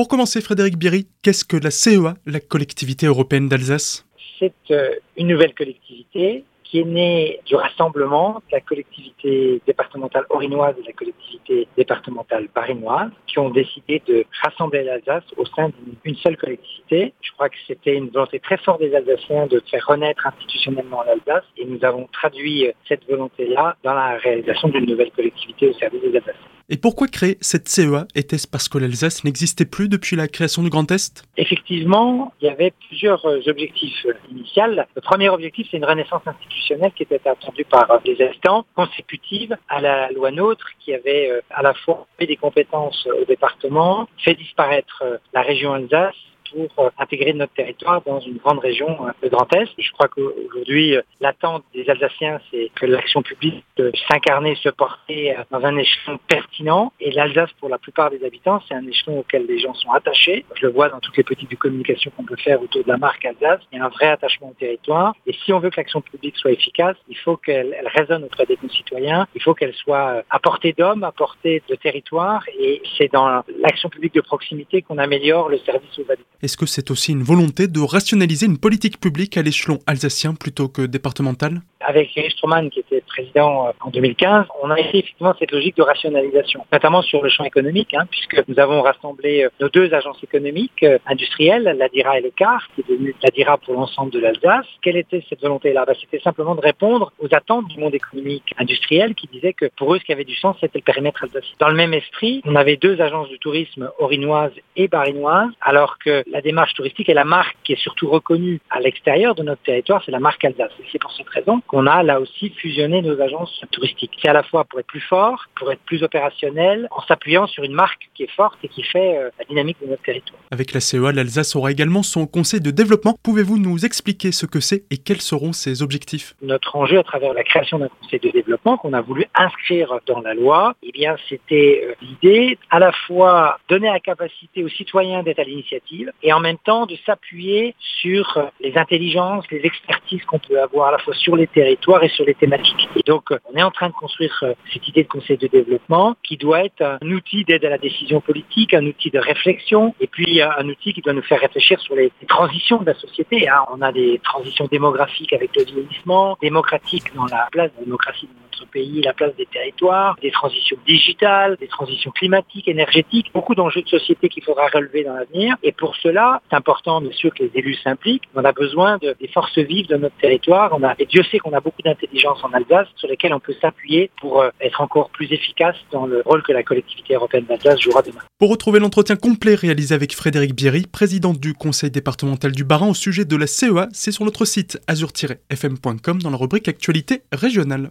Pour commencer, Frédéric Biry, qu'est-ce que la CEA, la collectivité européenne d'Alsace? C'est euh, une nouvelle collectivité qui est né du rassemblement de la collectivité départementale orinoise et de la collectivité départementale barinoise, qui ont décidé de rassembler l'Alsace au sein d'une seule collectivité. Je crois que c'était une volonté très forte des Alsaciens de faire renaître institutionnellement l'Alsace et nous avons traduit cette volonté-là dans la réalisation d'une nouvelle collectivité au service des Alsaciens. Et pourquoi créer cette CEA Était-ce parce que l'Alsace n'existait plus depuis la création du Grand Est? Effectivement, il y avait plusieurs euh, objectifs euh, initiaux. Le premier objectif, c'est une renaissance institutionnelle qui était attendue par les habitants, consécutive à la loi NOTRe, qui avait euh, à la fois fait des compétences au département, fait disparaître la région Alsace pour euh, intégrer notre territoire dans une grande région, le euh, Grand Est. Je crois qu'aujourd'hui, euh, l'attente des Alsaciens, c'est que l'action publique s'incarner, se porter dans un échelon pertinent. Et l'Alsace, pour la plupart des habitants, c'est un échelon auquel les gens sont attachés. Je le vois dans toutes les petites communications qu'on peut faire autour de la marque Alsace. Il y a un vrai attachement au territoire. Et si on veut que l'action publique soit efficace, il faut qu'elle résonne auprès des concitoyens. Il faut qu'elle soit à portée d'hommes, à portée de territoire. Et c'est dans l'action publique de proximité qu'on améliore le service aux habitants. Est-ce que c'est aussi une volonté de rationaliser une politique publique à l'échelon alsacien plutôt que départemental? Avec Erich Stroman, qui était président euh, en 2015, on a essayé effectivement cette logique de rationalisation, notamment sur le champ économique, hein, puisque nous avons rassemblé euh, nos deux agences économiques euh, industrielles, l'ADIRA et le CAR, qui est devenu l'ADIRA pour l'ensemble de l'Alsace. Quelle était cette volonté-là? Bah, C'était simplement de répondre aux attentes du monde économique industriel qui disait que pour eux, ce qui avait du sens, c'était le périmètre alsacien. Dans le même esprit, on avait deux agences de tourisme orinoises et barinoises, alors que la démarche touristique est la marque qui est surtout reconnue à l'extérieur de notre territoire, c'est la marque Alsace. Et c'est pour cette raison qu'on a là aussi fusionné nos agences touristiques. C'est à la fois pour être plus fort, pour être plus opérationnel, en s'appuyant sur une marque qui est forte et qui fait euh, la dynamique de notre territoire. Avec la CEA, l'Alsace aura également son conseil de développement. Pouvez-vous nous expliquer ce que c'est et quels seront ses objectifs? Notre enjeu à travers la création d'un conseil de développement qu'on a voulu inscrire dans la loi, eh bien c'était euh, l'idée à la fois donner la capacité aux citoyens d'être à l'initiative et en même temps de s'appuyer sur euh, les intelligences, les expertises qu'on peut avoir à la fois sur les territoires et sur les thématiques. Et donc, on est en train de construire euh, cette idée de conseil de développement qui doit être un outil d'aide à la décision politique, un outil de réflexion, et puis euh, un outil qui doit nous faire réfléchir sur les, transitions de la société. Hein. On a des transitions démographiques avec le vieillissement, démocratiques dans la place de la démocratie dans notre pays, la place des territoires, des transitions digitales, des transitions climatiques, énergétiques, beaucoup d'enjeux de société qu'il faudra relever dans l'avenir. Et pour cela, c'est important, bien sûr, que les élus s'impliquent. On a besoin de, des forces vives de notre territoire. Et Dieu sait qu'on a beaucoup d'intelligence en Alsace sur lesquelles on peut s'appuyer pour euh, être encore plus efficace dans le rôle que la collectivité européenne d'Alsace jouera demain. Pour retrouver l'entretien complet réalisé avec Frédéric Bierry, président du conseil départemental du Barin au sujet de la CEA, c'est sur notre site azur-fm.com dans la rubrique Actualité régionale.